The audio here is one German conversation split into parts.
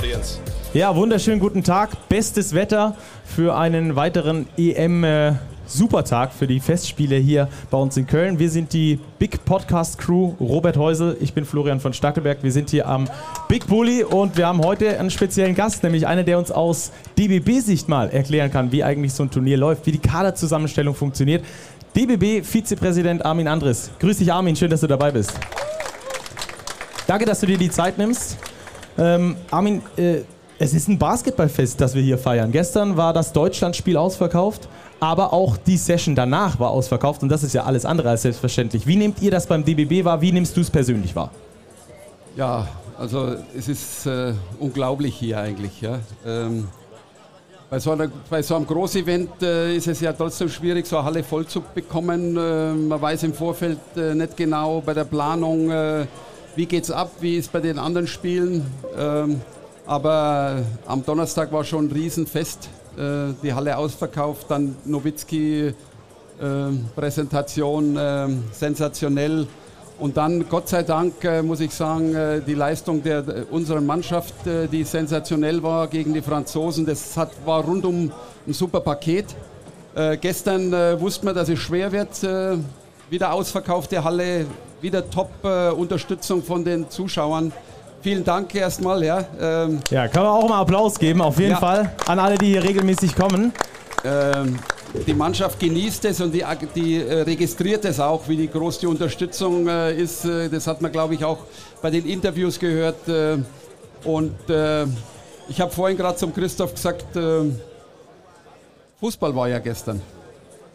audience. Ja, wunderschönen guten Tag. Bestes Wetter für einen weiteren EM. Äh, für die Festspiele hier bei uns in Köln. Wir sind die Big Podcast Crew. Robert Heusel, ich bin Florian von Stackelberg. Wir sind hier am Big Bully und wir haben heute einen speziellen Gast, nämlich einer, der uns aus DBB-Sicht mal erklären kann, wie eigentlich so ein Turnier läuft, wie die Kaderzusammenstellung funktioniert. DBB-Vizepräsident Armin Andres. Grüß dich, Armin. Schön, dass du dabei bist. Danke, dass du dir die Zeit nimmst. Ähm, Armin, äh, es ist ein Basketballfest, das wir hier feiern. Gestern war das Deutschlandspiel ausverkauft, aber auch die Session danach war ausverkauft und das ist ja alles andere als selbstverständlich. Wie nehmt ihr das beim DBB wahr? Wie nimmst du es persönlich wahr? Ja, also es ist äh, unglaublich hier eigentlich. Ja. Ähm, bei, so einer, bei so einem Großevent äh, ist es ja trotzdem schwierig, so eine Halle voll zu bekommen. Äh, man weiß im Vorfeld äh, nicht genau bei der Planung, äh, wie geht es ab, wie ist bei den anderen Spielen. Ähm, aber am Donnerstag war schon ein Riesenfest. Äh, die Halle ausverkauft, dann Nowitzki äh, Präsentation äh, sensationell. Und dann, Gott sei Dank, äh, muss ich sagen, äh, die Leistung der, unserer Mannschaft, äh, die sensationell war gegen die Franzosen, das hat, war rundum ein super Paket. gestern wusste man, dass es schwer wird. wieder ausverkaufte Halle, wieder Top-Unterstützung von den Zuschauern. Vielen Dank erstmal. Ja, ähm, ja, kann man auch mal Applaus geben, auf jeden ja. Fall, an alle, die hier regelmäßig kommen. Ähm, die Mannschaft genießt es und die, die äh, registriert es auch, wie die groß die Unterstützung äh, ist. Äh, das hat man, glaube ich, auch bei den Interviews gehört. Äh, und äh, ich habe vorhin gerade zum Christoph gesagt, äh, Fußball war ja gestern.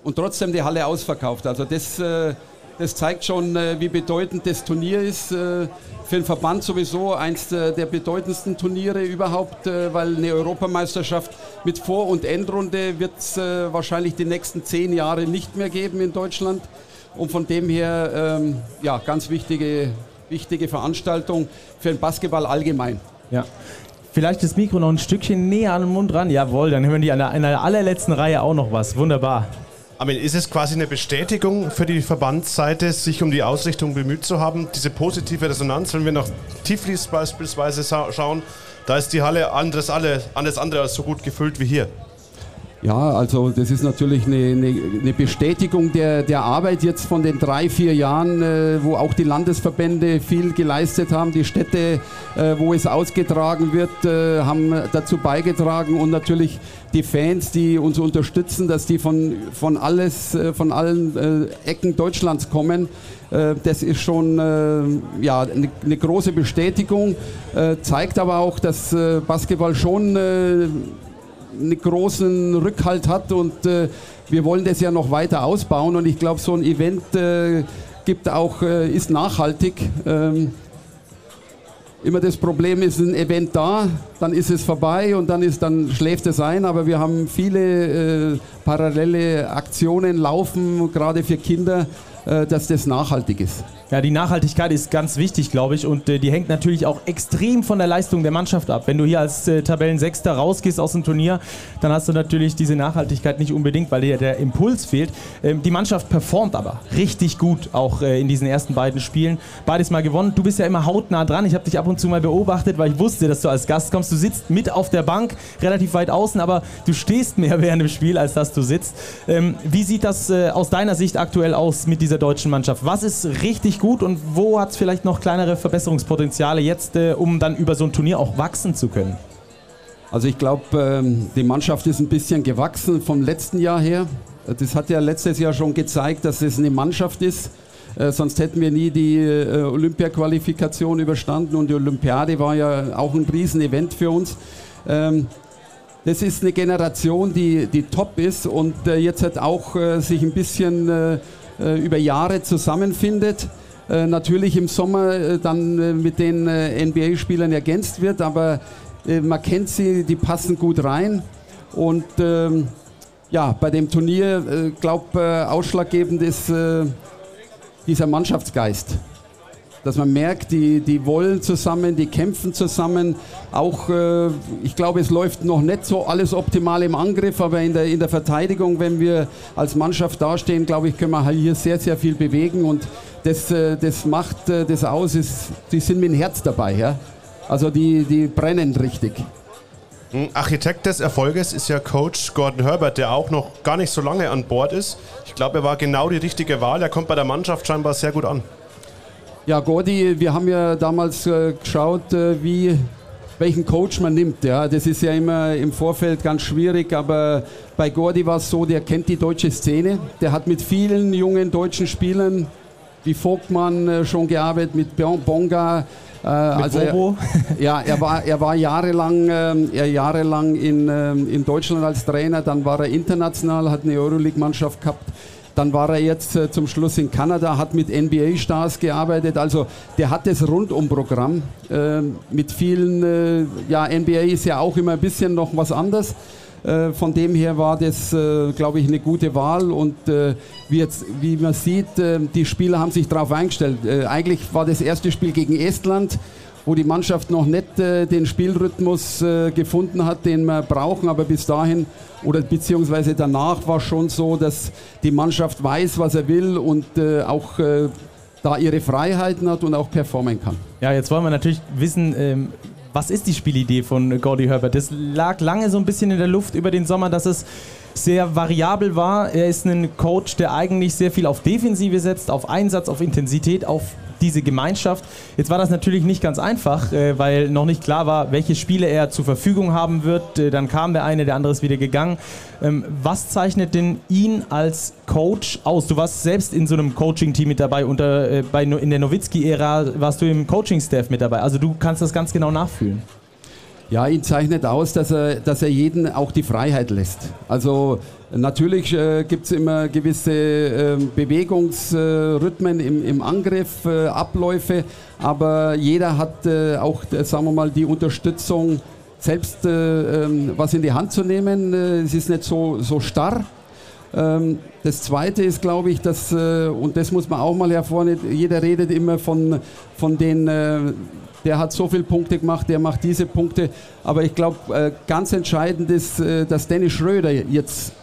Und trotzdem die Halle ausverkauft. Also das das zeigt schon, äh, wie bedeutend das Turnier ist. Äh, für den Verband sowieso eins der bedeutendsten Turniere überhaupt, äh, weil eine Europameisterschaft mit Vor- und Endrunde wird es wahrscheinlich die nächsten zehn Jahre nicht mehr geben in Deutschland. Und von dem her, ähm, ja, ganz wichtige, wichtige Veranstaltung für den Basketball allgemein. Ja. Vielleicht das Mikro noch ein Stückchen näher an den Mund ran. Jawohl, dann hören die an der, an der allerletzten Reihe auch noch was. Wunderbar. Armin, ist es quasi eine Bestätigung für die Verbandsseite, sich um die Ausrichtung bemüht zu haben? Diese positive Resonanz, wenn wir nach Tiflis beispielsweise schauen, da ist die Halle alles, alles andere als so gut gefüllt wie hier. Ja, also das ist natürlich eine, eine, eine Bestätigung der, der Arbeit jetzt von den drei, vier Jahren, äh, wo auch die Landesverbände viel geleistet haben. Die Städte, äh, wo es ausgetragen wird, äh, haben dazu beigetragen und natürlich die Fans, die uns unterstützen, dass die von, von, alles, äh, von allen äh, Ecken Deutschlands kommen. Äh, das ist schon ja, eine, eine große Bestätigung, zeigt aber auch, dass Basketball schon einen großen Rückhalt hat und äh, wir wollen das ja noch weiter ausbauen und ich glaube, so ein Event äh, gibt auch, äh, ist nachhaltig. Ähm, immer das Problem ist ein Event da, dann ist es vorbei und dann, ist, dann schläft es ein, aber wir haben viele äh, parallele Aktionen laufen, gerade für Kinder, dass das nachhaltig ist. Ja, die Nachhaltigkeit ist ganz wichtig, glaube ich, und äh, die hängt natürlich auch extrem von der Leistung der Mannschaft ab. Wenn du hier als äh, Tabellensechster rausgehst aus dem Turnier, dann hast du natürlich diese Nachhaltigkeit nicht unbedingt, weil dir der Impuls fehlt. Ähm, die Mannschaft performt aber richtig gut, auch äh, in diesen ersten beiden Spielen. Beides mal gewonnen. Du bist ja immer hautnah dran. Ich habe dich ab und zu mal beobachtet, weil ich wusste, dass du als Gast kommst. Du sitzt mit auf der Bank, relativ weit außen, aber du stehst mehr während dem Spiel, als dass du sitzt. Ähm, wie sieht das äh, aus deiner Sicht aktuell aus mit dieser deutschen Mannschaft? Was ist richtig gut und wo hat es vielleicht noch kleinere Verbesserungspotenziale jetzt, äh, um dann über so ein Turnier auch wachsen zu können? Also ich glaube, ähm, die Mannschaft ist ein bisschen gewachsen vom letzten Jahr her. Das hat ja letztes Jahr schon gezeigt, dass es eine Mannschaft ist. Äh, sonst hätten wir nie die äh, Olympia-Qualifikation überstanden und die Olympiade war ja auch ein Riesenevent für uns. Ähm, das ist eine Generation, die, die top ist und äh, jetzt hat auch äh, sich ein bisschen äh, über Jahre zusammenfindet. Äh, natürlich im Sommer äh, dann mit den NBA-Spielern ergänzt wird, aber man kennt sie, die passen gut rein. Und ähm, ja, bei dem Turnier, äh, glaube ausschlaggebend ist dieser Mannschaftsgeist dass man merkt, die, die wollen zusammen, die kämpfen zusammen. Auch, äh, ich glaube, es läuft noch nicht so alles optimal im Angriff, aber in der, in der Verteidigung, wenn wir als Mannschaft dastehen, glaube ich, können wir hier sehr, sehr viel bewegen und das, äh, das macht äh, das aus. Ist, die sind mit dem Herz dabei. Ja? Also die, die brennen richtig. Architekt des Erfolges ist ja Coach Gordon Herbert, der auch noch gar nicht so lange an Bord ist. Ich glaube, er war genau die richtige Wahl. Er kommt bei der Mannschaft scheinbar sehr gut an. Ja, Gordi, wir haben ja damals äh, geschaut, äh, wie, welchen Coach man nimmt. Ja. Das ist ja immer im Vorfeld ganz schwierig, aber bei Gordi war es so, der kennt die deutsche Szene. Der hat mit vielen jungen deutschen Spielern wie Vogtmann äh, schon gearbeitet, mit Bonga, äh, also er, ja, er war, er war jahrelang, äh, er jahrelang in, äh, in Deutschland als Trainer, dann war er international, hat eine Euroleague-Mannschaft gehabt. Dann war er jetzt äh, zum Schluss in Kanada, hat mit NBA-Stars gearbeitet. Also der hat das Rundumprogramm äh, mit vielen, äh, ja, NBA ist ja auch immer ein bisschen noch was anderes. Äh, von dem her war das, äh, glaube ich, eine gute Wahl und wie, jetzt, wie man sieht, die Spieler haben sich darauf eingestellt. eigentlich war das erste Spiel gegen Estland wo die Mannschaft noch nicht äh, den Spielrhythmus äh, gefunden hat, den wir brauchen. Aber bis dahin oder beziehungsweise danach war schon so, dass die Mannschaft weiß, was er will und äh, auch da ihre Freiheiten hat und auch performen kann. Ja, jetzt wollen wir natürlich wissen, ähm, was ist die Spielidee von Gordy Herbert? Das lag lange so ein bisschen in der Luft über den Sommer, dass es sehr variabel war. Er ist ein Coach, der eigentlich sehr viel auf Defensive setzt, auf Einsatz, auf Intensität, auf diese Gemeinschaft. Jetzt war das natürlich nicht ganz einfach, äh, weil noch nicht klar war, welche Spiele er zur Verfügung haben wird. Äh, dann kam der eine, der andere ist wieder gegangen. Ähm, was zeichnet denn ihn als Coach aus? Du warst selbst in so einem Coaching-Team mit dabei. Unter, äh, bei, in der Nowitzki-Ära warst du im Coaching-Staff mit dabei. Also du kannst das ganz genau nachfühlen. Ja, ihn zeichnet aus, dass er, dass er jeden auch die Freiheit lässt. Also natürlich äh, gibt es immer gewisse äh, Bewegungsrhythmen äh, im, im, Angriff, äh, Abläufe, aber jeder hat äh, auch, äh, sagen wir mal, die Unterstützung, selbst ähm, was in die Hand zu nehmen. es ist nicht so, so starr. Ähm, das Zweite ist, glaube ich, dass, und das muss man auch mal hervornehmen, jeder redet immer von, von den der hat so viele Punkte gemacht, der macht diese Punkte. Aber ich glaube, äh, ganz entscheidend ist, äh, dass Dennis Schröder jetzt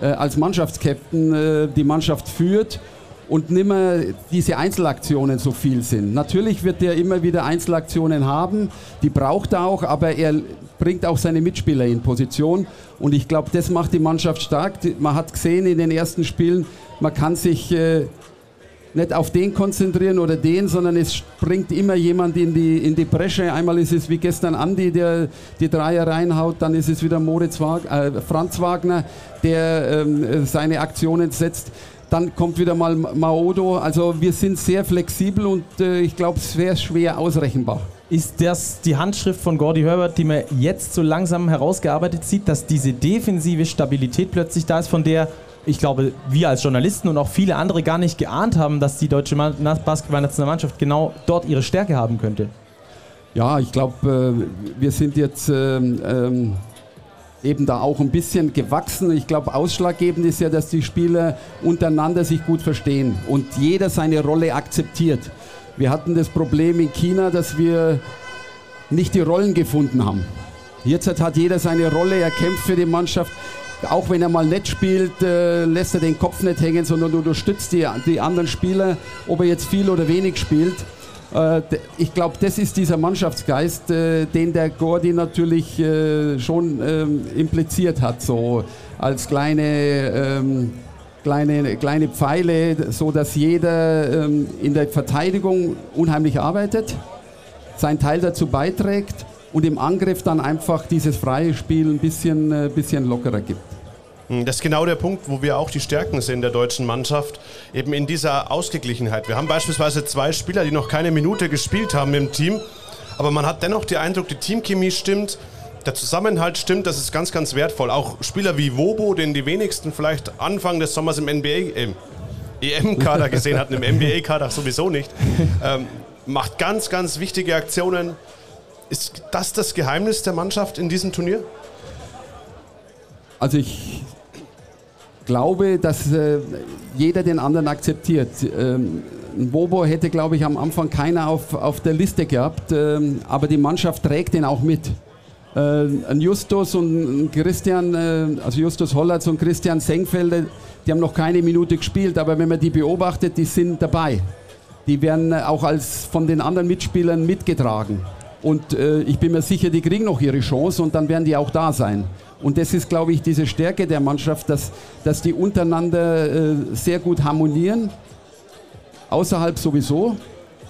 äh, als Mannschaftskapitän die Mannschaft führt und nicht mehr diese Einzelaktionen so viel sind. Natürlich wird er immer wieder Einzelaktionen haben, die braucht er auch, aber er bringt auch seine Mitspieler in Position und ich glaube, das macht die Mannschaft stark. Man hat gesehen in den ersten Spielen, man kann sich nicht auf den konzentrieren oder den, sondern es springt immer jemand in die, in die Bresche. Einmal ist es wie gestern Andi, der die Dreier reinhaut, dann ist es wieder Moritz Wag äh, Franz Wagner, der ähm, seine Aktionen setzt. Dann kommt wieder mal Maodo. Also wir sind sehr flexibel und äh, ich glaube, es wäre schwer ausrechenbar. Ist das die Handschrift von Gordy Herbert, die man jetzt so langsam herausgearbeitet sieht, dass diese defensive Stabilität plötzlich da ist, von der ich glaube, wir als Journalisten und auch viele andere gar nicht geahnt haben, dass die deutsche Basketballnationalmannschaft genau dort ihre Stärke haben könnte. Ja, ich glaube, äh, wir sind jetzt ähm, ähm, eben da auch ein bisschen gewachsen. Ich glaube, ausschlaggebend ist ja, dass die Spieler untereinander sich gut verstehen und jeder seine Rolle akzeptiert. Wir hatten das Problem in China, dass wir nicht die Rollen gefunden haben. Jetzt hat jeder seine Rolle, er kämpft für die Mannschaft auch wenn er mal nett spielt, äh, lässt er den Kopf nicht hängen, sondern unterstützt die, die anderen Spieler, ob er jetzt viel oder wenig spielt. Äh, ich glaube, das ist dieser Mannschaftsgeist, äh, den der Gordi natürlich äh, schon ähm, impliziert hat, so als kleine, ähm, kleine, kleine Pfeile, so dass jeder ähm, in der Verteidigung unheimlich arbeitet, seinen Teil dazu beiträgt und im Angriff dann einfach dieses freie Spiel ein bisschen, äh, bisschen lockerer gibt. Hm, das ist genau der Punkt, wo wir auch die Stärken sehen der deutschen Mannschaft, eben in dieser Ausgeglichenheit. Wir haben beispielsweise zwei Spieler, die noch keine Minute gespielt haben im Team, aber man hat dennoch den Eindruck, die Teamchemie stimmt, der Zusammenhalt stimmt, das ist ganz, ganz wertvoll. Auch Spieler wie Wobo, den die wenigsten vielleicht Anfang des Sommers im NBA, im EM-Kader gesehen hatten, im NBA-Kader sowieso nicht, ähm, macht ganz, ganz wichtige Aktionen, ist das das Geheimnis der Mannschaft in diesem Turnier? Also ich glaube, dass äh, jeder den anderen akzeptiert. Ähm, Bobo hätte, glaube ich, am Anfang keiner auf, auf der Liste gehabt, ähm, aber die Mannschaft trägt den auch mit. Äh, ein Justus und ein Christian, äh, also Justus Hollatz und Christian Senkfelder, die haben noch keine Minute gespielt, aber wenn man die beobachtet, die sind dabei. Die werden auch als von den anderen Mitspielern mitgetragen. Und äh, ich bin mir sicher, die kriegen noch ihre Chance und dann werden die auch da sein. Und das ist, glaube ich, diese Stärke der Mannschaft, dass, dass die untereinander äh, sehr gut harmonieren. Außerhalb sowieso,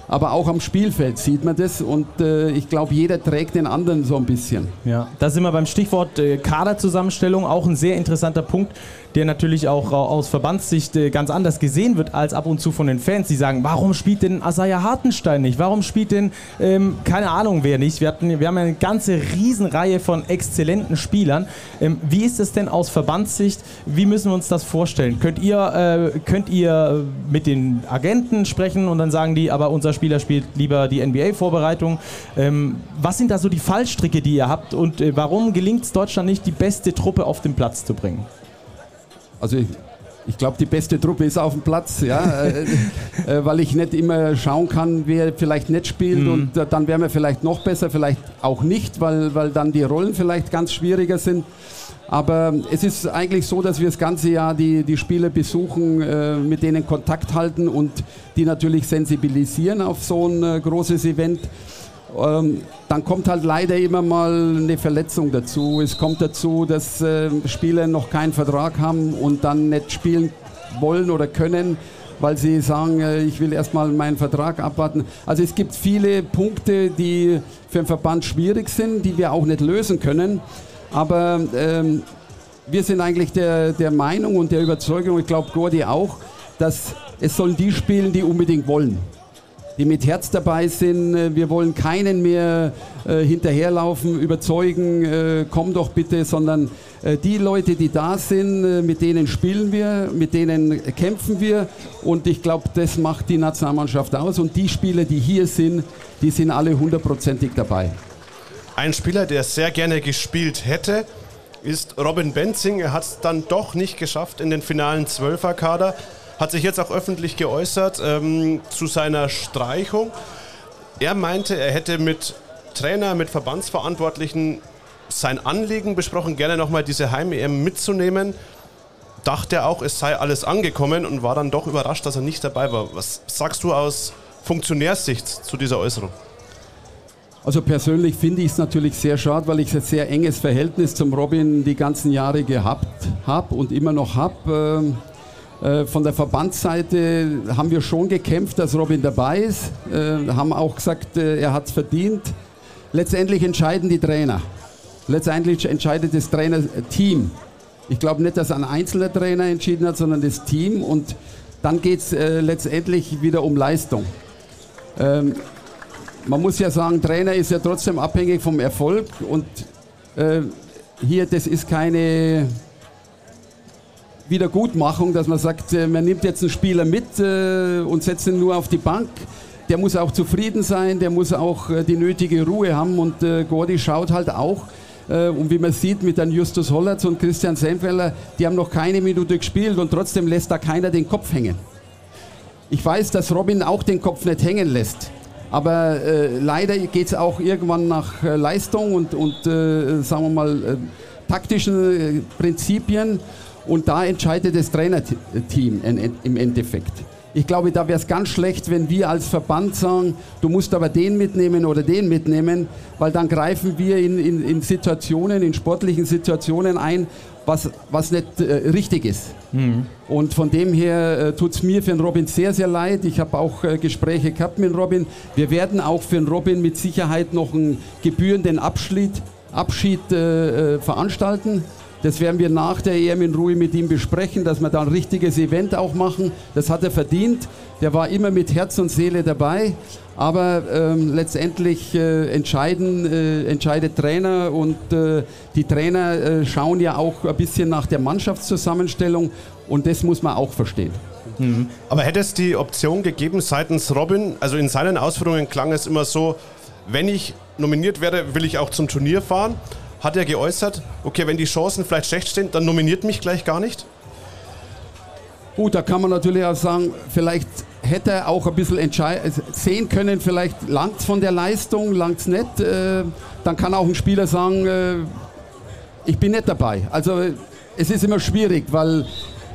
aber auch am Spielfeld sieht man das und äh, ich glaube, jeder trägt den anderen so ein bisschen. Ja, da sind wir beim Stichwort äh, Kaderzusammenstellung, auch ein sehr interessanter Punkt der natürlich auch aus Verbandssicht äh, ganz anders gesehen wird als ab und zu von den Fans. Die sagen, warum spielt denn Asaya Hartenstein nicht? Warum spielt denn, ähm, keine Ahnung wer nicht? Wir, hatten, wir haben eine ganze Riesenreihe von exzellenten Spielern. Ähm, wie ist es denn aus Verbandssicht? Wie müssen wir uns das vorstellen? Könnt ihr, äh, könnt ihr mit den Agenten sprechen und dann sagen die, aber unser Spieler spielt lieber die NBA-Vorbereitung? Ähm, was sind da so die Fallstricke, die ihr habt und äh, warum gelingt es Deutschland nicht, die beste Truppe auf den Platz zu bringen? Also ich, ich glaube, die beste Truppe ist auf dem Platz, ja, äh, äh, weil ich nicht immer schauen kann, wer vielleicht nicht spielt mhm. und äh, dann wären wir vielleicht noch besser, vielleicht auch nicht, weil, weil dann die Rollen vielleicht ganz schwieriger sind. Aber es ist eigentlich so, dass wir das ganze Jahr die, die Spieler besuchen, äh, mit denen Kontakt halten und die natürlich sensibilisieren auf so ein äh, großes Event. Ähm, dann kommt halt leider immer mal eine Verletzung dazu. Es kommt dazu, dass äh, Spieler noch keinen Vertrag haben und dann nicht spielen wollen oder können, weil sie sagen, äh, ich will erstmal meinen Vertrag abwarten. Also es gibt viele Punkte, die für den Verband schwierig sind, die wir auch nicht lösen können. Aber ähm, wir sind eigentlich der, der Meinung und der Überzeugung, ich glaube Gordi auch, dass es sollen die spielen, die unbedingt wollen die mit Herz dabei sind. Äh, wir wollen keinen mehr äh, hinterherlaufen, überzeugen, äh, komm doch bitte, sondern äh, die Leute, die da sind, äh, mit denen spielen wir, mit denen kämpfen wir. Und ich glaube, das macht die Nationalmannschaft aus. Und die Spieler, die hier sind, die sind alle hundertprozentig dabei. Ein Spieler, der sehr gerne gespielt hätte, ist Robin Benzing. Er hat es dann doch nicht geschafft in den finalen Zwölferkader hat sich jetzt auch öffentlich geäußert ähm, zu seiner Streichung. Er meinte, er hätte mit Trainer, mit Verbandsverantwortlichen sein Anliegen besprochen, gerne nochmal diese Heim-EM mitzunehmen. Dachte auch, es sei alles angekommen und war dann doch überrascht, dass er nicht dabei war. Was sagst du aus Funktionärssicht zu dieser Äußerung? Also persönlich finde ich es natürlich sehr schade, weil ich ein sehr enges Verhältnis zum Robin die ganzen Jahre gehabt habe und immer noch habe. Äh, von der Verbandsseite haben wir schon gekämpft, dass Robin dabei ist, äh, haben auch gesagt, äh, er hat es verdient. Letztendlich entscheiden die Trainer. Letztendlich entscheidet das Trainerteam. Ich glaube nicht, dass ein einzelner Trainer entschieden hat, sondern das Team. Und dann geht es letztendlich wieder um Leistung. Ähm, man muss ja sagen, Trainer ist ja trotzdem abhängig vom Erfolg. Und hier, das ist keine Wiedergutmachung, dass man sagt, äh, man nimmt jetzt einen Spieler mit äh, und setzt ihn nur auf die Bank. Der muss auch zufrieden sein, der muss auch äh, die nötige Ruhe haben und Gordi schaut halt auch. Und wie man sieht mit dann Justus Hollatz und Christian Senfeller, die haben noch keine Minute gespielt und trotzdem lässt da keiner den Kopf hängen. Ich weiß, dass Robin auch den Kopf nicht hängen lässt. Aber äh, leider geht es auch irgendwann nach äh, Leistung und, und äh, sagen wir mal, taktischen Prinzipien. Und da entscheidet das Trainerteam im Endeffekt. Ich glaube, da wäre es ganz schlecht, wenn wir als Verband sagen, du musst aber den mitnehmen oder den mitnehmen, weil dann greifen wir in, in, in Situationen, in sportlichen Situationen ein, was, was nicht äh, richtig ist. Mhm. Und von dem her äh, tut es mir für den Robin sehr, sehr leid. Ich habe auch äh, Gespräche gehabt mit Robin. Wir werden auch für den Robin mit Sicherheit noch einen gebührenden Abschied, Abschied äh, äh, veranstalten. Das werden wir nach der EM in Ruhe mit ihm besprechen, dass wir da ein richtiges Event auch machen. Das hat er verdient. Der war immer mit Herz und Seele dabei. Aber ähm, letztendlich äh, entscheiden, äh, entscheidet Trainer und äh, die Trainer äh, schauen ja auch ein bisschen nach der Mannschaftszusammenstellung und das muss man auch verstehen. Mhm. Aber hätte es die Option gegeben seitens Robin, also in seinen Ausführungen klang es immer so, wenn ich nominiert werde, will ich auch zum Turnier fahren hat er geäußert, okay, wenn die Chancen vielleicht schlecht stehen, dann nominiert mich gleich gar nicht? Gut, da kann man natürlich auch sagen, vielleicht hätte er auch ein bisschen sehen können, vielleicht langt von der Leistung, langt es nicht. Äh, dann kann auch ein Spieler sagen, äh, ich bin nicht dabei. Also es ist immer schwierig, weil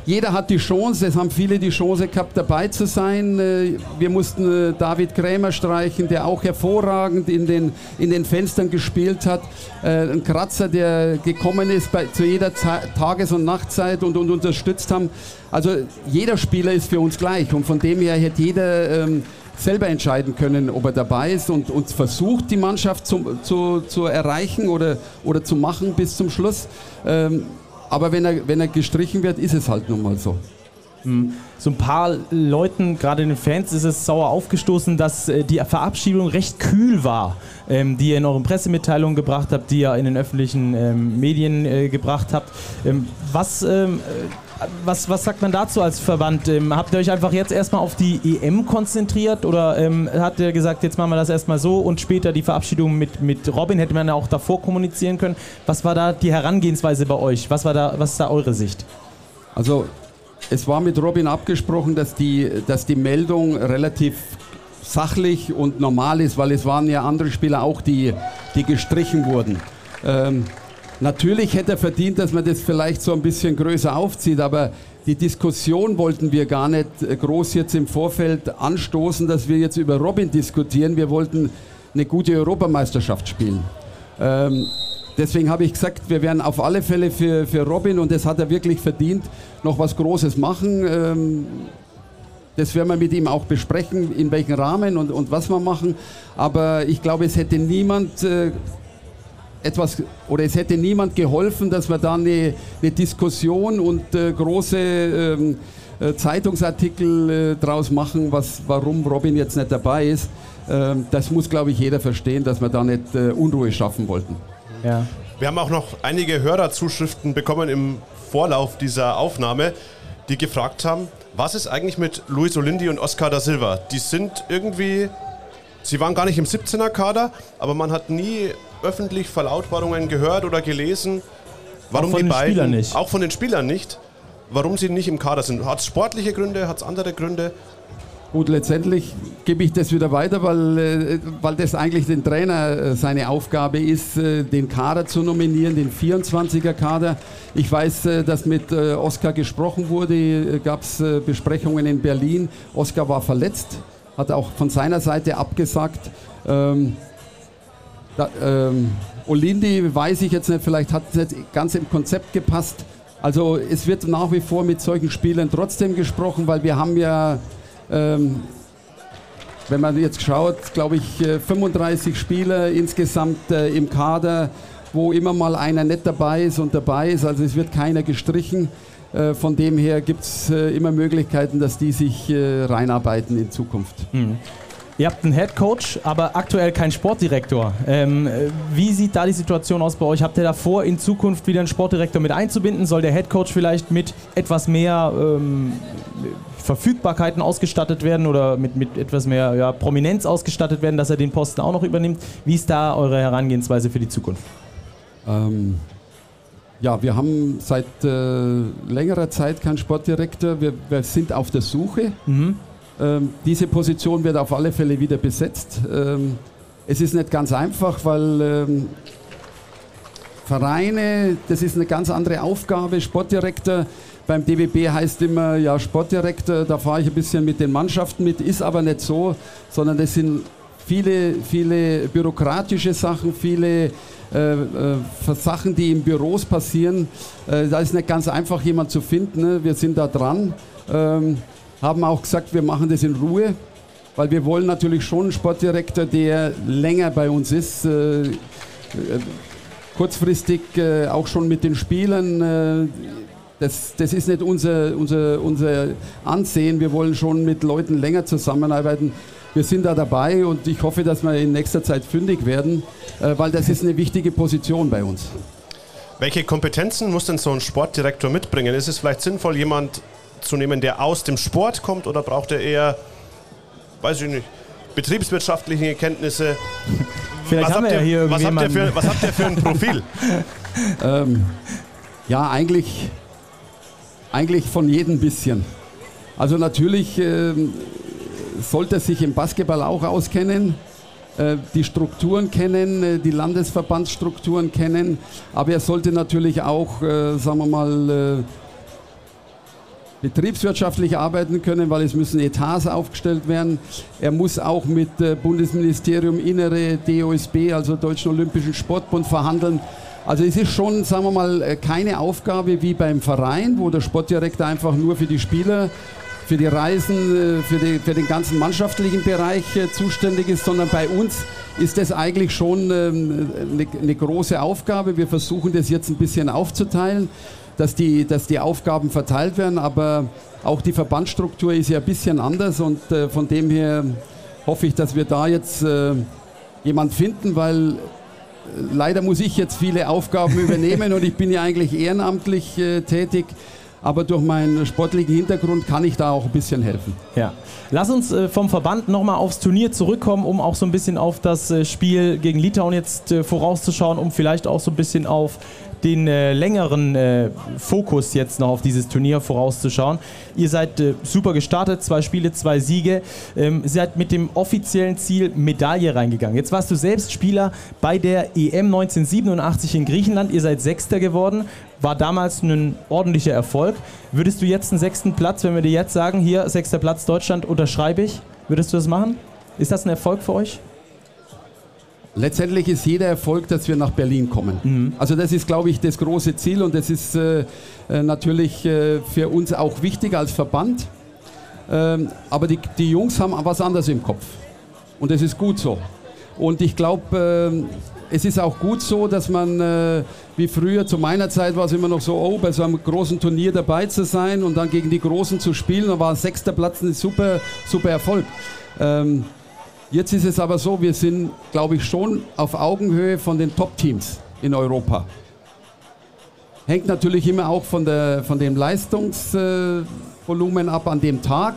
jeder hat die Chance, es haben viele die Chance gehabt, dabei zu sein. Äh, wir mussten äh, David Krämer streichen, der auch hervorragend in den, in den Fenstern gespielt hat. Äh, ein Kratzer, der gekommen ist bei, zu jeder Tages- und Nachtzeit und, und unterstützt haben. Also jeder Spieler ist für uns gleich und von dem her hätte jeder ähm, selber entscheiden können, ob er dabei ist und uns versucht, die Mannschaft zu, zu, zu erreichen oder, oder zu machen bis zum Schluss. Ähm, aber wenn er, wenn er gestrichen wird, ist es halt nun mal so. Hm. So ein paar Leuten, gerade den Fans, ist es sauer aufgestoßen, dass äh, die Verabschiedung recht kühl war, ähm, die ihr in euren Pressemitteilungen gebracht habt, die ihr in den öffentlichen ähm, Medien äh, gebracht habt. Ähm, was was, was sagt man dazu als Verband? Ähm, habt ihr euch einfach jetzt erstmal auf die EM konzentriert oder ähm, habt ihr gesagt, jetzt machen wir das erstmal so und später die Verabschiedung mit, mit Robin hätte man ja auch davor kommunizieren können? Was war da die Herangehensweise bei euch? Was, war da, was ist da eure Sicht? Also, es war mit Robin abgesprochen, dass die, dass die Meldung relativ sachlich und normal ist, weil es waren ja andere Spieler auch, die, die gestrichen wurden. Ähm, Natürlich hätte er verdient, dass man das vielleicht so ein bisschen größer aufzieht, aber die Diskussion wollten wir gar nicht groß jetzt im Vorfeld anstoßen, dass wir jetzt über Robin diskutieren. Wir wollten eine gute Europameisterschaft spielen. Ähm, deswegen habe ich gesagt, wir werden auf alle Fälle für, für Robin, und das hat er wirklich verdient, noch was Großes machen. Ähm, das werden wir mit ihm auch besprechen, in welchem Rahmen und, und was wir machen. Aber ich glaube, es hätte niemand äh, etwas oder es hätte niemand geholfen, dass wir da eine, eine Diskussion und äh, große ähm, äh, Zeitungsartikel äh, draus machen, was, warum Robin jetzt nicht dabei ist. Ähm, das muss, glaube ich, jeder verstehen, dass wir da nicht äh, Unruhe schaffen wollten. Ja. Wir haben auch noch einige Hörerzuschriften bekommen im Vorlauf dieser Aufnahme, die gefragt haben, was ist eigentlich mit Luis Olindi und Oscar da Silva? Die sind irgendwie, sie waren gar nicht im 17er Kader, aber man hat nie öffentlich Verlautbarungen gehört oder gelesen, warum die beiden, auch von den Spielern nicht, warum sie nicht im Kader sind. Hat es sportliche Gründe, hat es andere Gründe? Gut, letztendlich gebe ich das wieder weiter, weil, äh, weil das eigentlich den Trainer äh, seine Aufgabe ist, äh, den Kader zu nominieren, den 24er Kader. Ich weiß, dass mit Oskar gesprochen wurde, gab es Besprechungen in Berlin. Oskar war verletzt, hat auch von seiner Seite abgesagt. Da, ähm, Olindi weiß ich jetzt nicht, vielleicht hat es nicht ganz im Konzept gepasst. Also es wird nach wie vor mit solchen Spielern trotzdem gesprochen, weil wir haben ja, ähm, wenn man jetzt schaut, glaube ich, 35 äh, Spieler insgesamt äh, im Kader, wo immer mal einer nicht dabei ist und dabei ist. Also es wird keiner gestrichen. Äh, von dem her gibt es äh, immer Möglichkeiten, dass die sich äh, reinarbeiten in Zukunft. Mhm. Ihr habt einen Head Coach, aber aktuell keinen Sportdirektor. Ähm, wie sieht da die Situation aus bei euch? Habt ihr davor, in Zukunft wieder einen Sportdirektor mit einzubinden? Soll der Head Coach vielleicht mit etwas mehr ähm, Verfügbarkeiten ausgestattet werden oder mit, mit etwas mehr ja, Prominenz ausgestattet werden, dass er den Posten auch noch übernimmt? Wie ist da eure Herangehensweise für die Zukunft? Ähm, ja, wir haben seit äh, längerer Zeit keinen Sportdirektor. Wir, wir sind auf der Suche. Mhm. Ähm, diese Position wird auf alle Fälle wieder besetzt. Ähm, es ist nicht ganz einfach, weil ähm, Vereine, das ist eine ganz andere Aufgabe. Sportdirektor beim DBB heißt immer, ja, Sportdirektor, da fahre ich ein bisschen mit den Mannschaften mit, ist aber nicht so, sondern das sind viele, viele bürokratische Sachen, viele äh, äh, Sachen, die in Büros passieren. Äh, da ist nicht ganz einfach, jemand zu finden. Ne? Wir sind da dran. Ähm, haben auch gesagt, wir machen das in Ruhe, weil wir wollen natürlich schon einen Sportdirektor, der länger bei uns ist. Äh, äh, kurzfristig äh, auch schon mit den Spielern. Äh, das, das ist nicht unser, unser, unser Ansehen. Wir wollen schon mit Leuten länger zusammenarbeiten. Wir sind da dabei und ich hoffe, dass wir in nächster Zeit fündig werden, äh, weil das ist eine wichtige Position bei uns. Welche Kompetenzen muss denn so ein Sportdirektor mitbringen? Ist es vielleicht sinnvoll, jemand zu nehmen, der aus dem Sport kommt oder braucht er eher, weiß ich nicht, betriebswirtschaftliche Kenntnisse? Vielleicht was haben wir ja hier was habt, ihr für, was habt ihr für ein Profil? ähm, ja, eigentlich, eigentlich von jedem bisschen. Also natürlich ähm, sollte er sich im Basketball auch auskennen, äh, die Strukturen kennen, äh, die Landesverbandsstrukturen kennen, aber er sollte natürlich auch, äh, sagen wir mal, betriebswirtschaftlich arbeiten können, weil es müssen Etats aufgestellt werden. Er muss auch mit äh, Bundesministerium Innere, DOSB, also Deutschen Olympischen Sportbund, verhandeln. Also es ist schon, sagen wir mal, äh, keine Aufgabe wie beim Verein, wo der Sportdirektor einfach nur für die Spieler, für die Reisen, äh, für, die, für den ganzen mannschaftlichen Bereich zuständig ist, sondern bei uns ist das eigentlich schon ähm, eine, eine große Aufgabe. Wir versuchen das jetzt ein bisschen aufzuteilen dass die, dass die Aufgaben verteilt werden, aber auch die Verbandsstruktur ist ja ein bisschen anders und äh, von dem her hoffe ich, dass wir da jetzt äh, jemand finden, weil äh, leider muss ich jetzt viele Aufgaben übernehmen und ich bin ja eigentlich ehrenamtlich äh, tätig aber durch meinen sportlichen Hintergrund kann ich da auch ein bisschen helfen. Ja. Lass uns äh, vom Verband nochmal aufs Turnier zurückkommen, um auch so ein bisschen auf das äh, Spiel gegen Litauen jetzt vorauszuschauen, um vielleicht auch so ein bisschen auf den äh, längeren äh, Fokus jetzt noch auf dieses Turnier vorauszuschauen. Ihr seid äh, super gestartet, zwei Spiele, zwei Siege. Ähm, seid mit dem offiziellen Ziel Medaille reingegangen. Jetzt warst du selbst Spieler bei der EM 1987 in Griechenland. Ihr seid Sechster geworden. War damals ein ordentlicher Erfolg. Würdest du jetzt einen sechsten Platz, wenn wir dir jetzt sagen, hier sechster Platz Deutschland, unterschreibe ich, würdest du das machen? Ist das ein Erfolg für euch? Letztendlich ist jeder Erfolg, dass wir nach Berlin kommen. Mhm. Also das ist, glaube ich, das große Ziel und das ist äh, äh, natürlich äh, für uns auch wichtig als Verband. Ähm, aber die, die Jungs haben was anderes im Kopf und das ist gut so. Und ich glaube, äh, es ist auch gut so, dass man, äh, wie früher zu meiner Zeit war es immer noch so, oh, bei so einem großen Turnier dabei zu sein und dann gegen die Großen zu spielen, da war sechster Platz ein super, super Erfolg. Ähm, Jetzt ist es aber so, wir sind, glaube ich, schon auf Augenhöhe von den Top-Teams in Europa. Hängt natürlich immer auch von, der, von dem Leistungsvolumen ab an dem Tag.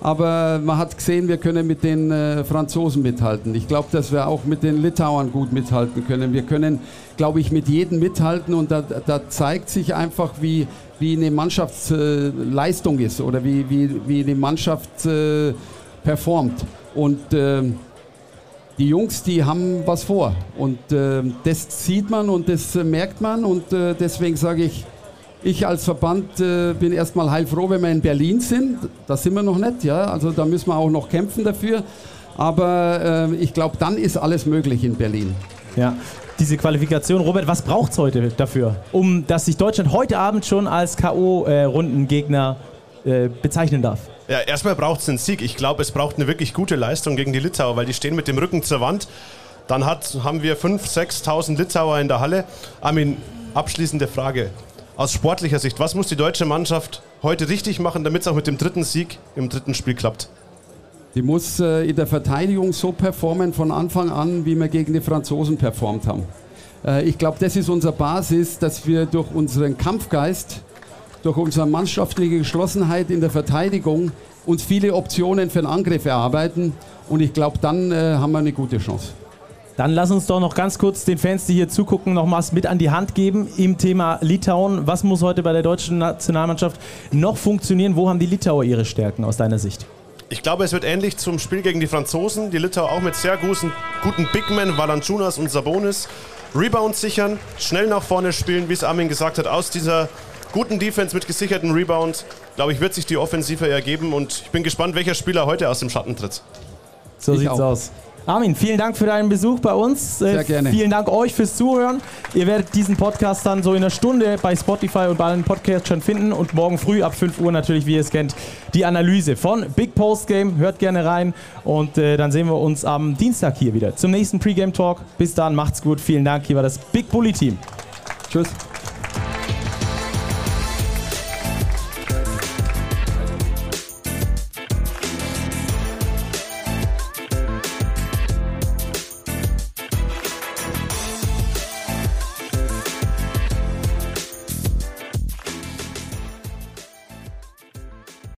Aber man hat gesehen, wir können mit den äh, Franzosen mithalten. Ich glaube, dass wir auch mit den Litauern gut mithalten können. Wir können, glaube ich, mit jedem mithalten und da, da zeigt sich einfach, wie, wie eine Mannschaftsleistung äh, ist oder wie, wie, wie eine Mannschaft äh, performt. Und äh, die Jungs, die haben was vor. Und äh, das sieht man und das äh, merkt man. Und äh, deswegen sage ich, ich als Verband äh, bin erstmal heilfroh, wenn wir in Berlin sind. Da sind wir noch nicht, ja. Also da müssen wir auch noch kämpfen dafür. Aber äh, ich glaube, dann ist alles möglich in Berlin. Ja, diese Qualifikation. Robert, was braucht es heute dafür, um dass sich Deutschland heute Abend schon als K.O.-Rundengegner äh, bezeichnen darf? Ja, erstmal braucht es einen Sieg. Ich glaube, es braucht eine wirklich gute Leistung gegen die Litauer, weil die stehen mit dem Rücken zur Wand. Dann hat, haben wir 5.000, 6.000 Litauer in der Halle. Armin, abschließende Frage. Aus sportlicher Sicht, was muss die deutsche Mannschaft heute richtig machen, damit es auch mit dem dritten Sieg im dritten Spiel klappt? Die muss äh, in der Verteidigung so performen von Anfang an, wie wir gegen die Franzosen performt haben. Äh, ich glaube, das ist unsere Basis, dass wir durch unseren Kampfgeist durch unsere mannschaftliche Geschlossenheit in der Verteidigung uns viele Optionen für den Angriff erarbeiten. Und ich glaube, dann äh, haben wir eine gute Chance. Dann lass uns doch noch ganz kurz den Fans, die hier zugucken, nochmals mit an die Hand geben im Thema Litauen. Was muss heute bei der deutschen Nationalmannschaft noch funktionieren? Wo haben die Litauer ihre Stärken aus deiner Sicht? Ich glaube, es wird ähnlich zum Spiel gegen die Franzosen. Die Litauer auch mit sehr guten, guten Bigmen, Valanciunas und Sabonis. Rebounds sichern, schnell nach vorne spielen, wie es Armin gesagt hat, aus dieser guten Defense mit gesicherten Rebounds, glaube ich, wird sich die Offensive ergeben und ich bin gespannt, welcher Spieler heute aus dem Schatten tritt. So ich sieht's auch. aus. Armin, vielen Dank für deinen Besuch bei uns. Sehr äh, gerne. Vielen Dank euch fürs Zuhören. Ihr werdet diesen Podcast dann so in einer Stunde bei Spotify und bei allen Podcasts schon finden und morgen früh ab 5 Uhr natürlich, wie ihr es kennt, die Analyse von Big Post Game. Hört gerne rein und äh, dann sehen wir uns am Dienstag hier wieder zum nächsten Pre-Game Talk. Bis dann, macht's gut. Vielen Dank. Hier war das Big Bully Team. Tschüss.